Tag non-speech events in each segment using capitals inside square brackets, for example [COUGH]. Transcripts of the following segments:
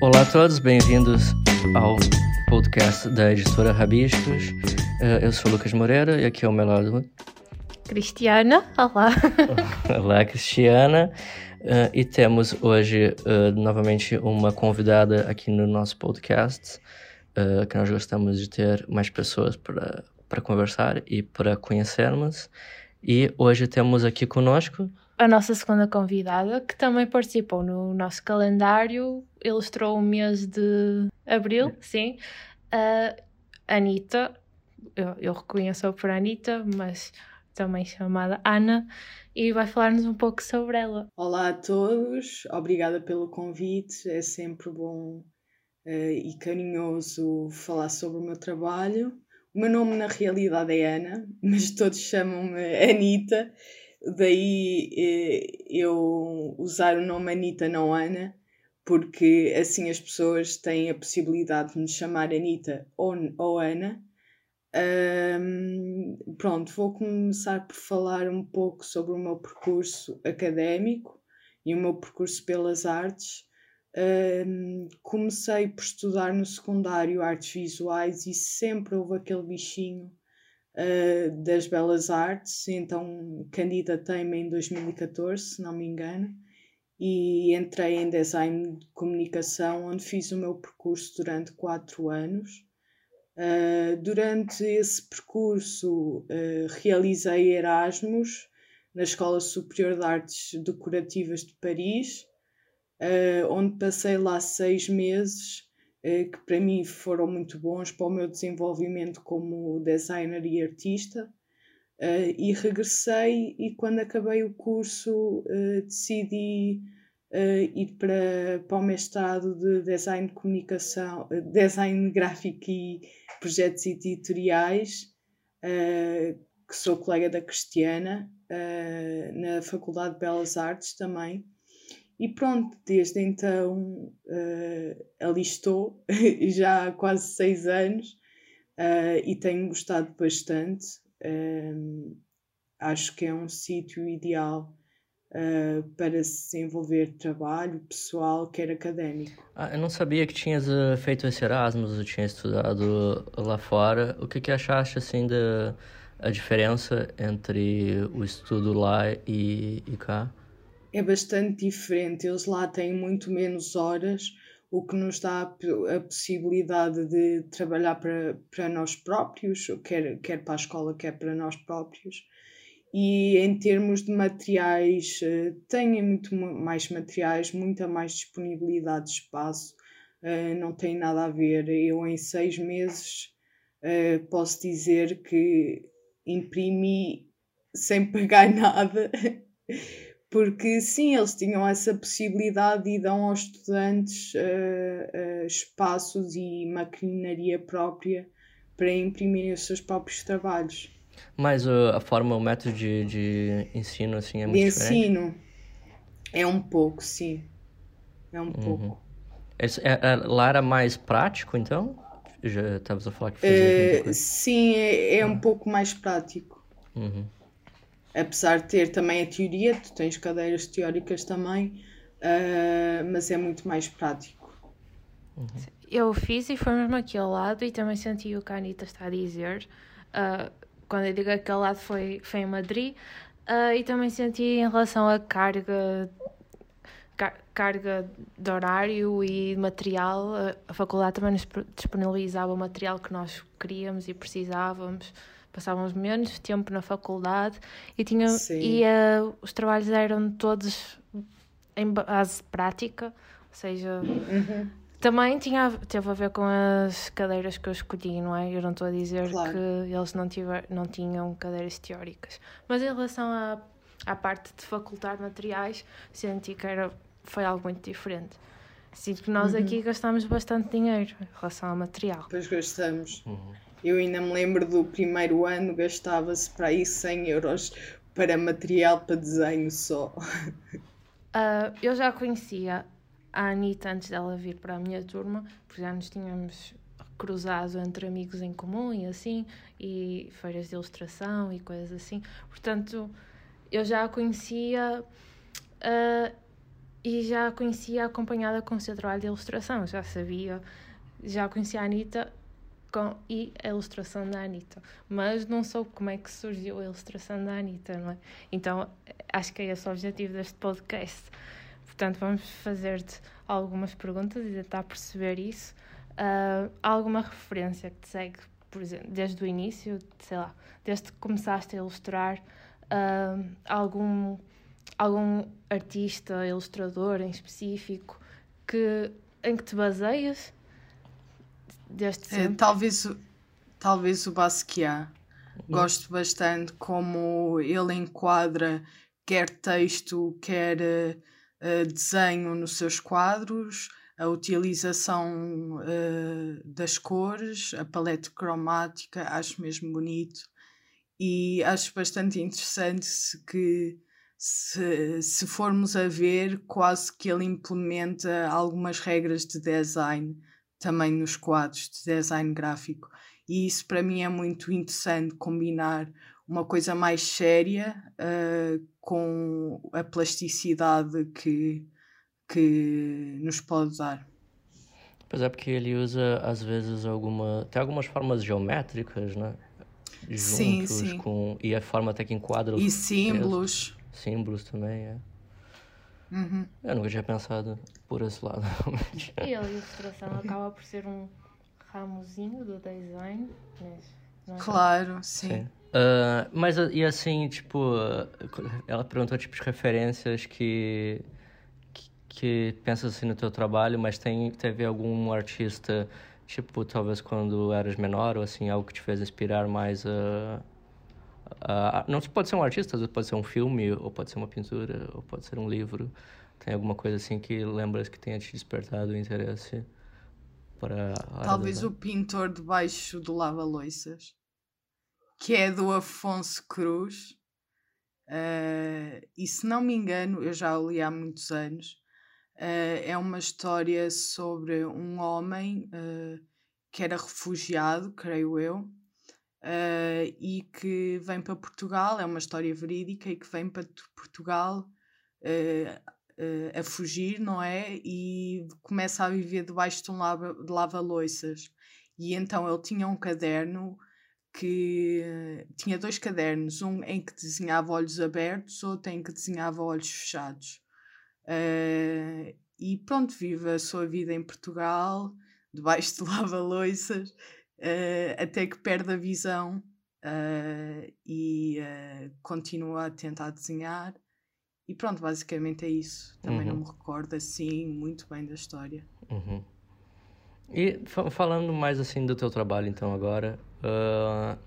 Olá a todos, bem-vindos ao podcast da editora Rabiscos. Eh, eu sou o Lucas Moreira e aqui ao meu lado. Cristiana, olá. [LAUGHS] Olá, Cristiana. Uh, e temos hoje uh, novamente uma convidada aqui no nosso podcast, que nós gostamos de ter mais pessoas para, para conversar e para conhecermos. E hoje temos aqui conosco a nossa segunda convidada, que também participou no nosso calendário, ilustrou o mês de abril, sim, a Anitta. Eu, eu reconheço-a por Anitta, mas também chamada Ana, e vai falar-nos um pouco sobre ela. Olá a todos, obrigada pelo convite, é sempre bom uh, e carinhoso falar sobre o meu trabalho. O meu nome na realidade é Ana, [LAUGHS] mas todos chamam-me Anitta, daí eh, eu usar o nome Anitta, não Ana, porque assim as pessoas têm a possibilidade de me chamar Anitta ou, ou Ana um, pronto, vou começar por falar um pouco sobre o meu percurso académico e o meu percurso pelas artes. Um, comecei por estudar no secundário artes visuais e sempre houve aquele bichinho uh, das belas artes, então candidatei-me em 2014, se não me engano, e entrei em design de comunicação, onde fiz o meu percurso durante quatro anos. Uh, durante esse percurso uh, realizei Erasmus na Escola Superior de Artes Decorativas de Paris, uh, onde passei lá seis meses, que para mim foram muito bons para o meu desenvolvimento como designer e artista. e regressei e quando acabei o curso decidi uh, ir para, para o mestrado de Design de Comunicação, Design Gráfico e Projetos Editoriais, que sou colega da Cristiana, na Faculdade de Belas Artes também. E pronto, desde então ali estou, [LAUGHS] já há quase seis anos, e tenho gostado bastante. acho que é um sítio ideal uh, para se desenvolver trabalho pessoal, quer académico. Ah, eu não sabia que tinhas uh, feito esse Erasmus, eu tinha estudado lá fora. O que que achaste, assim, da a diferença entre o estudo lá e, e cá? É bastante diferente. Eles lá têm muito menos horas, o que nos dá a, possibilidade de trabalhar para, para nós próprios, quer, quer para a escola, quer para nós próprios e em termos de materiais, uh, têm muito mais materiais, muita mais disponibilidade de espaço, uh, não tem nada a ver. Eu, em seis meses, uh, posso dizer que imprimi sem [LAUGHS] pagar nada, porque sim, eles tinham essa possibilidade e dão aos estudantes espaços e maquinaria própria para imprimirem os seus próprios trabalhos. Mas uh, a forma, o método de, de ensino, assim, é muito de diferente? ensino é um pouco, sim. É um uhum. pouco. É, é, lá era mais prático, então? Já estavas a falar que fazia uh, Sim, é, é um pouco mais prático. Uhum. Apesar de ter também a teoria, tu tens cadeiras teóricas também, uh, mas é muito mais prático. Uhum. Eu fiz e foi mesmo aqui ao lado e também senti o que a Anitta está a dizer. Uh, quando eu digo aquele lado foi, foi em Madrid uh, e também senti em relação à carga car carga de horário e material a faculdade também nos disponibilizava o material que nós queríamos e precisávamos passávamos menos tempo na faculdade e tinha e uh, os trabalhos eram todos em base prática ou seja uhum. Também tinha, teve a ver com as cadeiras que eu escolhi, não é? Eu não estou a dizer claro. que eles não, tiver, não tinham cadeiras teóricas. Mas em relação à, à parte de facultar materiais, senti que era, foi algo muito diferente. Sinto que nós uhum. aqui gastamos bastante dinheiro em relação ao material. Pois gastamos. Uhum. Eu ainda me lembro do primeiro ano, gastava-se para aí 100 euros para material para desenho só. Uh, [LAUGHS] eu já conhecia a Anitta antes dela vir para a minha turma, porque já nos tínhamos cruzado entre amigos em comum e assim, e feiras de ilustração e coisas assim. Portanto, eu já a conhecia uh, e já conhecia acompanhada com o seu trabalho de ilustração, já sabia, já conhecia a Anitta com, e a ilustração da Anitta, mas não soube como é que surgiu a ilustração da Anitta, não é? Então acho que é esse o objetivo deste podcast. Portanto, vamos fazer-te algumas perguntas e tentar perceber isso. Uh, alguma referência que te segue, por exemplo, desde o início, sei lá, desde que começaste a ilustrar, uh, algum, algum artista, ilustrador em específico que, em que te baseias? Desde sempre? É, talvez, talvez o Basquiat. Uhum. Gosto bastante como ele enquadra quer texto, quer uh, desenho nos seus quadros, a utilização uh, das cores, a paleta cromática, acho mesmo bonito e acho bastante interessante que se, se formos a ver, quase que ele implementa algumas regras de design também nos quadros de design gráfico. E isso para mim é muito interessante combinar uma coisa mais séria uh, com a plasticidade que, que nos pode dar. Pois é, porque ele usa às vezes alguma. tem algumas formas geométricas, né? Juntos sim, sim. com. E a forma até que enquadra os. E símbolos. Símbolos também, é. Uhum. Eu nunca tinha pensado por esse lado. [LAUGHS] e a ilustração acaba por ser um ramozinho do design, mas. É claro, sim. sim. Uh, mas e assim, tipo, ela perguntou tipos de referências que, que, que pensas assim no teu trabalho, mas tem, teve algum artista, tipo, talvez quando eras menor, ou assim, algo que te fez inspirar mais a. Uh, não pode ser um artista, às vezes pode ser um filme, ou pode ser uma pintura, ou pode ser um livro. Tem alguma coisa assim que lembras que tenha te despertado o interesse para. Talvez o pintor debaixo do lava-loiças que é do Afonso Cruz. Uh, e se não me engano, eu já o li há muitos anos. Uh, é uma história sobre um homem que era refugiado, creio eu, e que vem para Portugal. É uma história verídica e que vem para Portugal a fugir, não é? E começa a viver debaixo de um lava-loiças. Lava e então ele tinha um caderno que tinha dois cadernos, um em que desenhava olhos abertos, outro em que desenhava olhos fechados. Uh, e pronto, vive a sua vida em Portugal, [LAUGHS] debaixo de lava-loiças, uh, até que perde a visão uh, e continua a tentar desenhar. E pronto, basicamente é isso. Também uhum. não me recordo assim muito bem da história. Uhum. E falando mais assim do teu trabalho então agora, uh,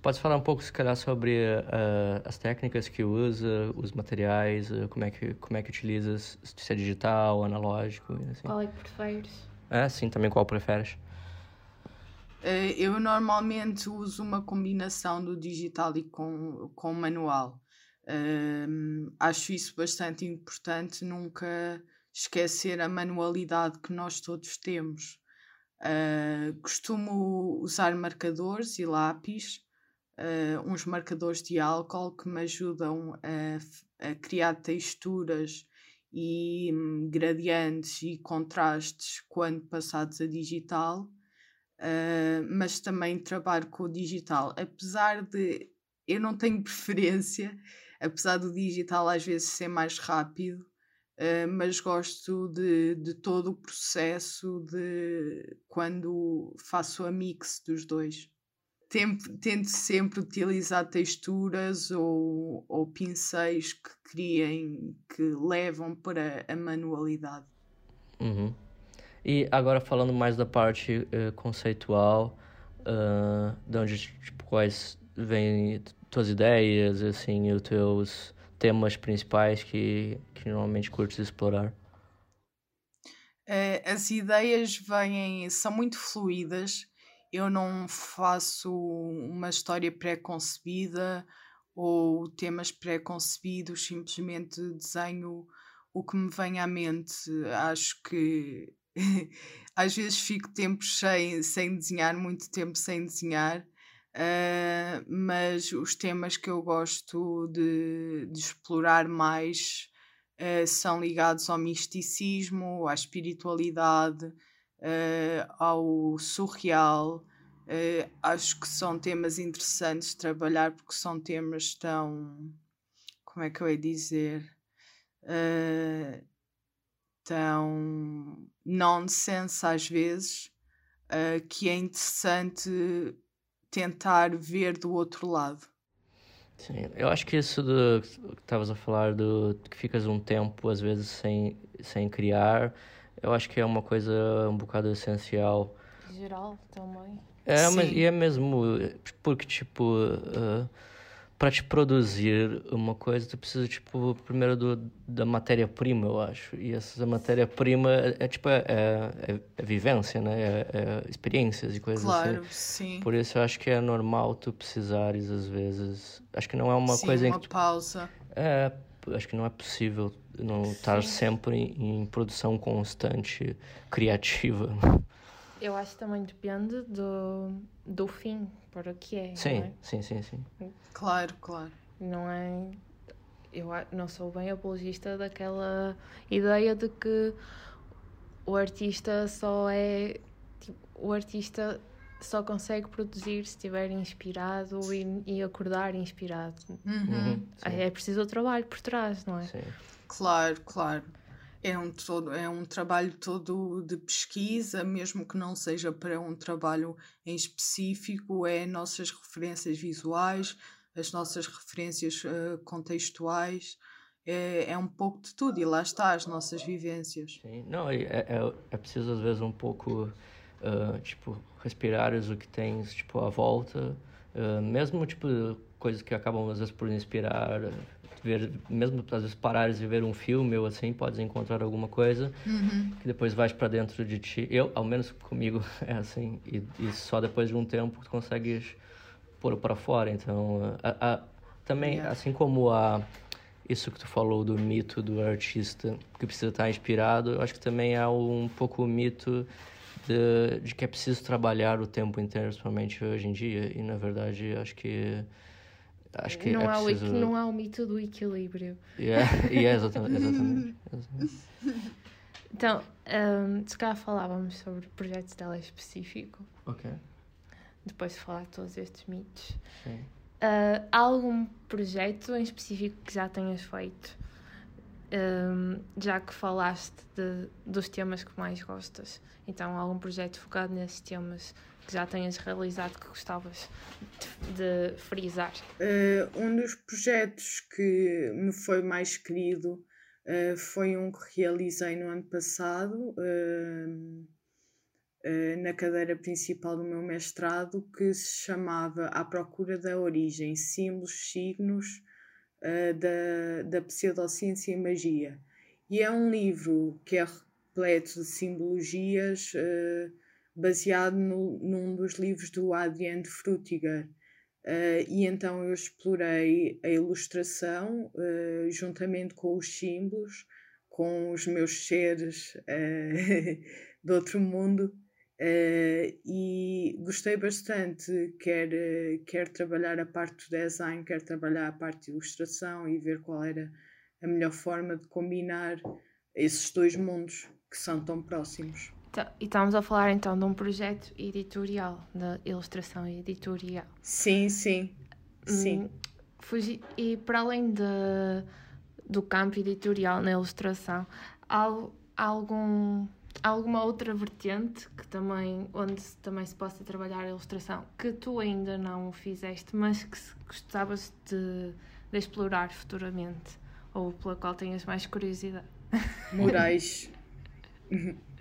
pode falar um pouco se calhar sobre uh, as técnicas que usa, os materiais, uh, como é que como é que utiliza, se é digital, analógico, assim. Qual é que preferes? É, sim, também qual preferes? Eh, eu normalmente uso uma combinação do digital e com, com manual. acho isso bastante importante, nunca esquecer a manualidade que nós todos temos. Uh, costumo usar marcadores e lápis, uh, uns marcadores de álcool que me ajudam a, a criar texturas e um, gradientes e contrastes quando passados a digital, uh, mas também trabalho com o digital. Apesar de eu não tenho [LAUGHS] preferência, apesar do digital às vezes ser mais rápido, Uh, mas gosto de, de todo o processo de quando faço a mix dos dois. Tento, tento sempre utilizar texturas ou, ou pincéis que criem, que levam para a manualidade. Uhum. E agora falando mais da parte uh, conceitual, uh, de onde, tipo, quais vêm tuas ideias, assim, os teus temas principais que, que normalmente curtes explorar? Uh, as ideias vêm, são muito fluídas. Eu não faço uma história pré-concebida ou temas pré-concebidos, simplesmente desenho o que me vem à mente. Acho que [LAUGHS] às vezes fico tempo sem, sem desenhar, muito tempo sem desenhar, Uh, mas os temas que eu gosto de, de explorar mais uh, são ligados ao misticismo, à espiritualidade, uh, ao surreal. acho que são temas interessantes de trabalhar porque são temas tão. Como é que eu ia dizer? Tão nonsense às vezes, que é interessante tentar ver do outro lado. Sim, eu acho que isso do que estavas a falar do que ficas um tempo às vezes sem, sem criar, eu acho que é uma coisa um bocado essencial. Geral também. É, mas e é mesmo porque tipo uh, para te produzir uma coisa, tu precisa, tipo, primeiro do, da matéria-prima, eu acho. E essa matéria-prima é, é, tipo, é, é, é, vivência, né? É, é, experiências e coisas claro, assim. Claro, sim. Por isso eu acho que é normal tu precisares, às vezes... Acho que não é uma sim, coisa... uma tu... pausa. É, acho que não é possível não estar sempre em, em produção constante, criativa. Eu acho que também depende do, do fim, para o que é. Sim, é? sim, sim, sim. Claro, claro. Não é. Eu não sou bem apologista daquela ideia de que o artista só é. Tipo, o artista só consegue produzir se estiver inspirado e, e acordar inspirado. Uhum. Uhum, é preciso o trabalho por trás, não é? Sim. Claro, claro. É um, todo, é um trabalho todo de pesquisa, mesmo que não seja para um trabalho em específico, é nossas referências visuais, as nossas referências uh, contextuais, é, é um pouco de tudo, e lá está, as nossas vivências. Sim, não, é, é, é preciso às vezes um pouco, uh, tipo, respirares o que tens, tipo, à volta, uh, mesmo, tipo, coisas que acabam às vezes por inspirar ver, mesmo às vezes parares e ver um filme ou assim, podes encontrar alguma coisa uhum. que depois vais para dentro de ti. Eu, ao menos comigo, [LAUGHS] é assim. E, e só depois de um tempo tu consegues pôr para fora. Então, a, a, também, yeah. assim como a isso que tu falou do mito do artista que precisa estar inspirado, eu acho que também há um pouco o mito de, de que é preciso trabalhar o tempo inteiro, principalmente hoje em dia. E na verdade, acho que Acho que não, é há preciso... o, não há o mito do equilíbrio. Yeah, yeah, exatamente, [LAUGHS] exatamente, exatamente. Então, um, se calhar falávamos sobre projetos dela específico. Ok. Depois de falar de todos estes mitos. Sim. Uh, há algum projeto em específico que já tenhas feito? Um, já que falaste de, dos temas que mais gostas. Então, algum projeto focado nesses temas que já tenhas realizado que gostavas de, de frisar? Uh, um dos projetos que me foi mais querido uh, foi um que realizei no ano passado, uh, na cadeira principal do meu mestrado, que se chamava À Procura da Origem: Símbolos, Signos da, da Pseudociência e Magia. E é um livro que é repleto de simbologias baseado no, num dos livros do Adrien de Frutiger. Uh, e então eu explorei a ilustração uh, juntamente com os símbolos, com os meus seres [LAUGHS] uh, do outro mundo e gostei bastante. Quer, quer trabalhar a parte do design, quer trabalhar a parte de ilustração e ver qual era a melhor forma de combinar esses dois mundos que são tão próximos. Então, e estamos a falar então de um projeto editorial, de ilustração editorial. Sim, sim. Sim. Hum, fugi, e para além de, do campo editorial na ilustração, há, há algum alguma outra vertente que também onde também se possa trabalhar a ilustração que tu ainda não fizeste mas que gostavas de, de explorar futuramente ou pela qual tenhas mais curiosidade Morais [LAUGHS]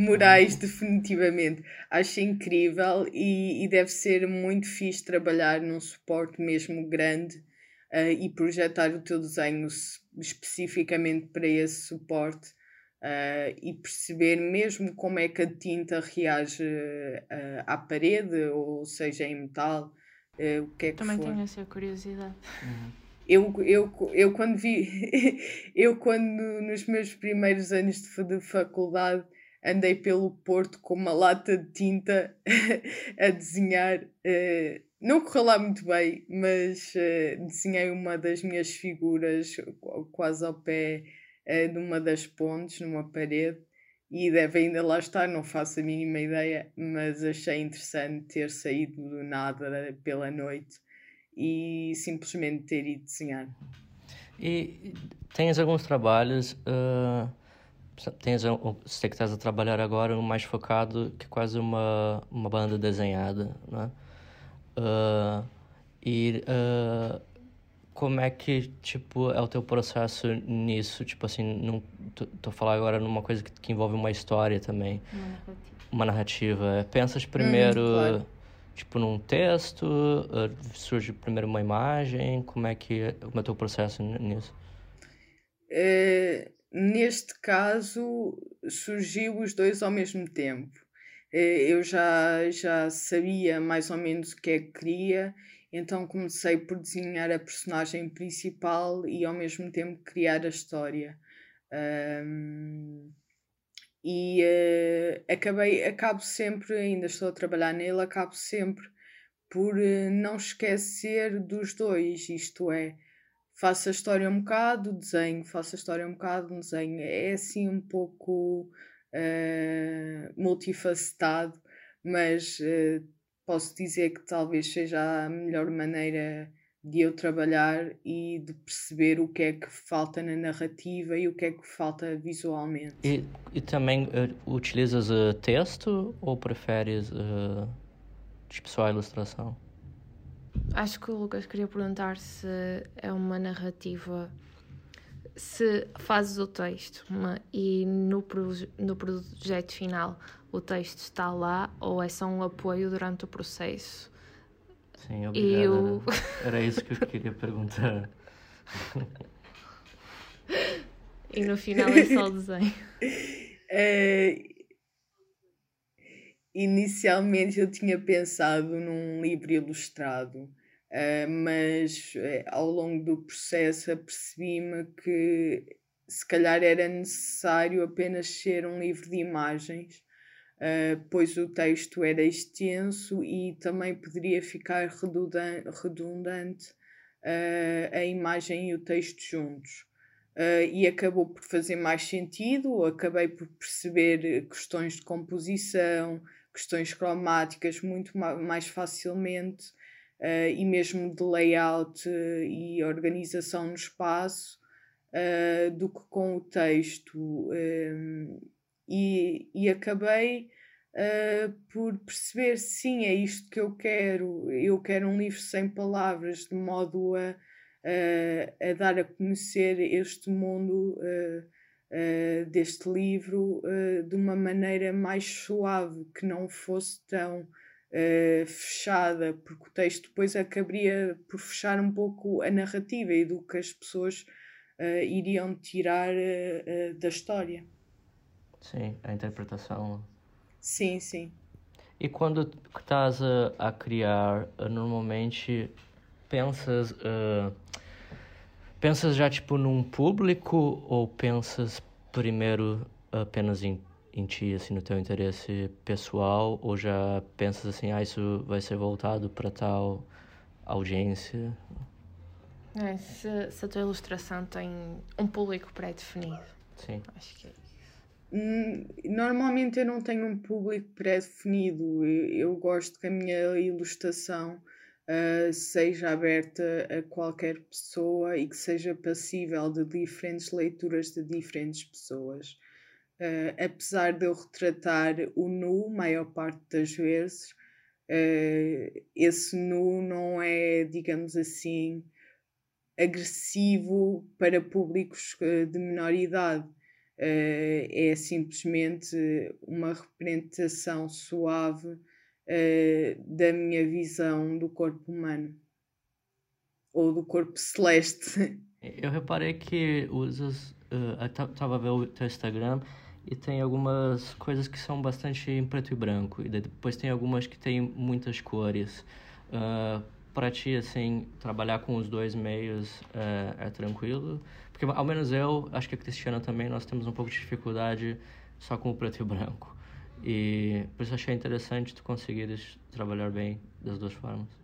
Morais, definitivamente. Acho incrível e, e, deve ser muito fixe trabalhar num suporte mesmo grande uh, e projetar o teu desenho especificamente para esse suporte uh, e perceber mesmo como é que a tinta reage uh, à parede, ou seja, em metal, o que é que Também for. tenho essa curiosidade. Uhum. Eu, eu, eu quando vi, [LAUGHS] eu quando nos meus primeiros anos de, de faculdade andei pelo Porto com uma lata de tinta [LAUGHS] a desenhar. Uh, não correu lá muito bem, mas uh, desenhei uma das minhas figuras quase ao pé uh, de uma das pontes, numa parede, e deve ainda lá estar, não faço a mínima ideia, mas achei interessante ter saído do nada pela noite e simplesmente ter ido desenhar. E tens alguns trabalhos, uh, tens, sei que estás a trabalhar agora mais focado que quase uma, uma banda desenhada, né? Uh, e uh, como é que, tipo, é o teu processo nisso? Tipo assim, não, tô, tô falando agora numa coisa que, que envolve uma história também. Uma narrativa. Uma narrativa. Pensas primeiro, hum, claro. tipo, num texto? Surge primeiro uma imagem? Como é que como é o teu processo nisso? É, neste caso, surgiu os dois ao mesmo tempo. É, eu já, já sabia mais ou menos o que é que queria então comecei por desenhar a personagem principal e ao mesmo tempo criar a história. Um, e uh, acabei, acabo sempre, ainda estou a trabalhar nele, acabo sempre por uh, não esquecer dos dois, isto é, faço a história um bocado, desenho, faço a história um bocado, desenho. É assim um pouco uh, multifacetado, mas posso dizer que talvez seja a melhor maneira de eu trabalhar e de perceber o que é que falta na narrativa e o que é que falta visualmente. E, e também uh, utilizas uh, texto ou preferes uh, tipo só a ilustração? Acho que o Lucas queria perguntar se é uma narrativa se fazes o texto e no, no projeto final o texto está lá ou é só um apoio durante o processo? Sim, obrigado. Eu... Era isso que eu queria perguntar. [LAUGHS] e no final é só o desenho. É... Inicialmente eu tinha pensado num livro ilustrado Uh, mas uh, ao longo do processo apercebi-me que se calhar era necessário apenas ser um livro de imagens, uh, pois o texto era extenso e também poderia ficar redundante a imagem e o texto juntos. e acabou por fazer mais sentido, acabei por perceber questões de composição, questões cromáticas muito mais facilmente uh, e mesmo de layout uh, e organização no espaço uh, do que com o texto. Um, e, e acabei por perceber, sim, é isto que eu quero. Eu quero um livro sem palavras, de modo a, a dar a conhecer este mundo. Uh, deste livro uh, de uma maneira mais suave, que não fosse tão uh, fechada, porque o texto depois acabaria por fechar um pouco a narrativa e do que as pessoas uh, iriam tirar uh, da história. Sim, a interpretação. Sim, sim. E quando estás a, a criar, normalmente pensas pensas já tipo num público ou pensas primeiro apenas em em ti, assim, no teu interesse pessoal, ou já pensas assim, ah, isso vai ser voltado para tal audiência? É, se, se a tua ilustração tem um público pré-definido. Sim. Acho que é isso. Hum, normalmente eu não tenho um público pré-definido. Eu, eu, gosto que a minha ilustração uh, seja aberta a qualquer pessoa e que seja passível de diferentes leituras de diferentes pessoas. Uh, apesar de eu retratar o nu, maior parte das vezes, uh, esse nu não é, digamos assim, agressivo para públicos uh, de menor idade. é simplesmente uma representação suave da minha visão do corpo humano ou do corpo celeste. [LAUGHS] Eu reparei que usas. Estava uh, a ver o teu Instagram e tem algumas coisas que são bastante em preto e branco e depois tem algumas que tem muitas cores. Uh, para ti assim trabalhar com os dois meios é, é, tranquilo? Porque ao menos eu acho que a Cristiana também nós temos um pouco de dificuldade só com o preto e branco. E por isso achei interessante tu conseguires trabalhar bem das duas formas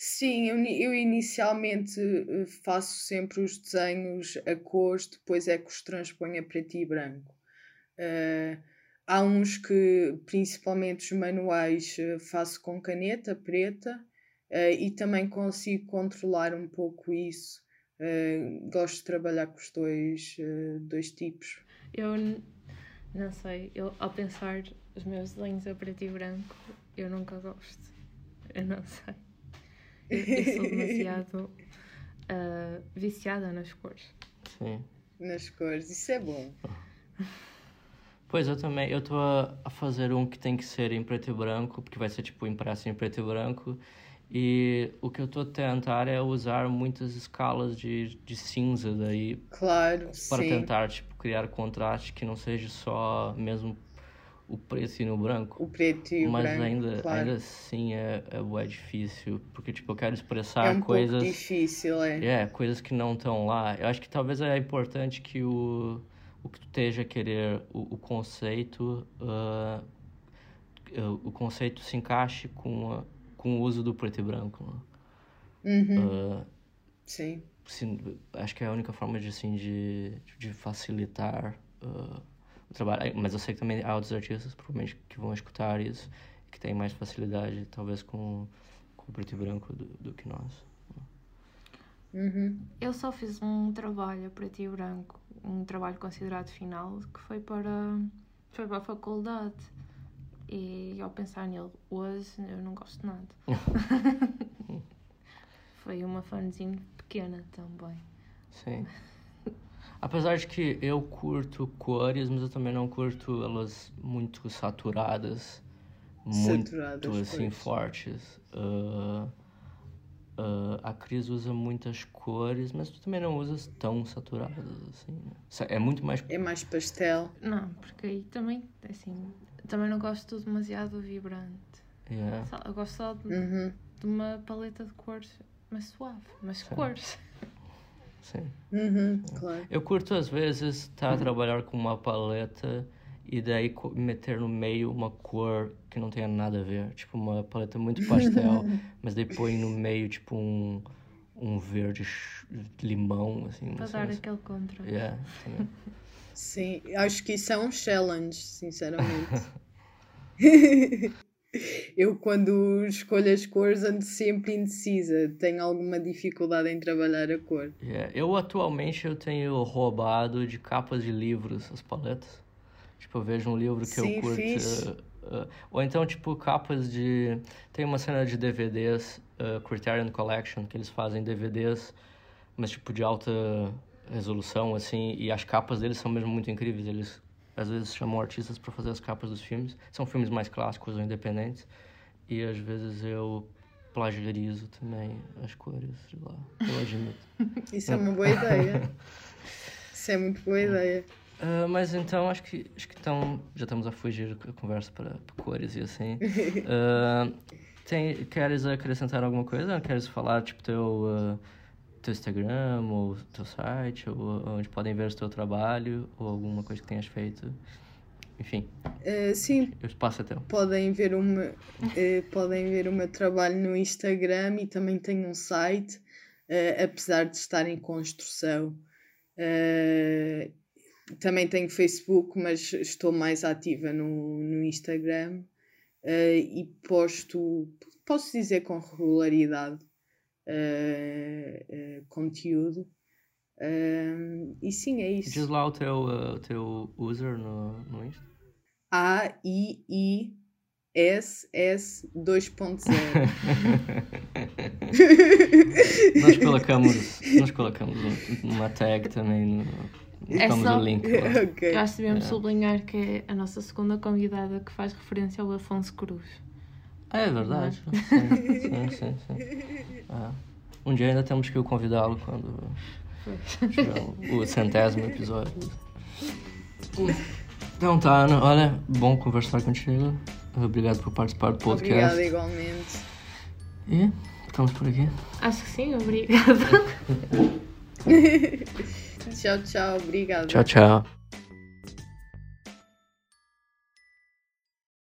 Sim, eu, eu inicialmente eh, faço sempre os desenhos a cores, depois é que os transponho a preto e branco. Uh, há uns que, principalmente os manuais, eh, faço com caneta preta uh, e também consigo controlar um pouco isso. Uh, gosto de trabalhar com os dois, dois tipos. Eu não sei, eu, ao pensar os meus desenhos a preto e branco, eu nunca gosto. Eu não sei. Eu, eu sou [LAUGHS] demasiado uh, viciada nas cores. Sim. Nas cores, isso é bom. Pois eu também, eu estou a fazer um que tem que ser em preto e branco, porque vai ser tipo impresso em preto e branco. E o que eu estou a tentar é usar muitas escalas de, de cinza daí. Claro, Para sim. tentar tipo, criar contraste que não seja só mesmo o preto e no branco. O preto e o Mas branco, ainda, claro. ainda assim é, é, é difícil, porque tipo, eu quero expressar é um coisas. pouco difícil, é. É, coisas que não estão lá. Eu acho que talvez é importante que o, o que tu esteja a querer, o, o conceito, uh, o conceito se encaixe com, a, com o uso do preto e branco. Né? Uhum. Uh, Sim. sim, acho que é a única forma de, assim, de, de facilitar uh, o trabalho. Mas eu sei que também há outros artistas, provavelmente, que vão escutar isso, que têm mais facilidade, talvez, com, com o preto e branco do, do que nós. Uhum. Eu só fiz um trabalho a preto e branco, um trabalho considerado final, que foi para, foi para a faculdade. E ao pensar nele hoje, eu não gosto de nada. [LAUGHS] foi uma fanzine pequena também. Sim. Apesar de que eu curto cores, mas eu também não curto elas muito saturadas, muito Saturadas, assim pois. fortes. Uh, uh, a Cris usa muitas cores, mas tu também não usas tão saturadas assim. né? É muito mais. É mais pastel. Não, porque aí também, assim, também não gosto demasiado vibrante. Yeah. Só- Eu gosto só de, Uhum. de uma paleta de cores, mas suave, mas Sim. cores. Sim. Uhum, claro. Eu curto às vezes estar a trabalhar com uma paleta e daí meter no meio uma cor que não tenha nada a ver. Tipo, uma paleta muito pastel, [LAUGHS] mas daí põe no meio, tipo, um, um verde limão, assim. cena dar assim. aquele contraste. Yeah. Sim, acho que isso é um challenge, sinceramente. [LAUGHS] Eu, quando escolho as cores, ando sempre indecisa. Tenho alguma dificuldade em trabalhar a cor. Yeah. Eu atualmente eu tenho roubado de capas de livros as paletas. Tipo, eu vejo um livro que Sim, eu curto. fixe. uh, uh, ou então, tipo, capas de. Tem uma cena de DVDs, uh, Criterion Collection, que eles fazem DVDs, mas tipo de alta resolução, assim, e as capas deles são mesmo muito incríveis. Eles às vezes chamam artistas para fazer as capas dos filmes. São filmes mais clássicos ou independentes. E às vezes eu plagiarizo também as cores de lá. Eu admito. [LAUGHS] Isso é uma boa ideia. Isso é muito boa ideia. Ah, mas então acho que acho que então já estamos a fugir a conversa para, para cores e assim. [LAUGHS] Ah, tem, queres acrescentar alguma coisa? Queres falar tipo teu ah, teu Instagram ou teu site ou onde podem ver o teu trabalho ou alguma coisa que tenhas feito? Enfim, Uh, sim, o espaço é teu. podem ver, o meu, eh, podem ver o meu trabalho no Instagram e também tenho um site, eh, apesar de estar em construção. Também tenho Facebook, mas estou mais ativa no, no Instagram e posto, posso dizer com regularidade, eh, eh, conteúdo. Eh, e sim, é isso. Diz lá o teu, ah, o teu user no, no Insta. A-I-I-S-S [LAUGHS] 2.0. nós colocamos, nós colocamos um- uma tag também no, É colocamos só- o link. lá. [LAUGHS] ok. Eu acho que devemos É. sublinhar que é a nossa segunda convidada que faz referência ao Afonso Cruz. Ah, é verdade. Sim, sim, sim. sim. Ah, um dia ainda temos que convidá-lo quando tiver o, centésimo episódio. Então tá, Ana, olha, bom conversar contigo. Obrigado por participar do podcast. Obrigada igualmente. E ficamos por aqui. Acho que sim, obrigada. [LAUGHS] Tchau, tchau. Obrigada. Tchau, tchau.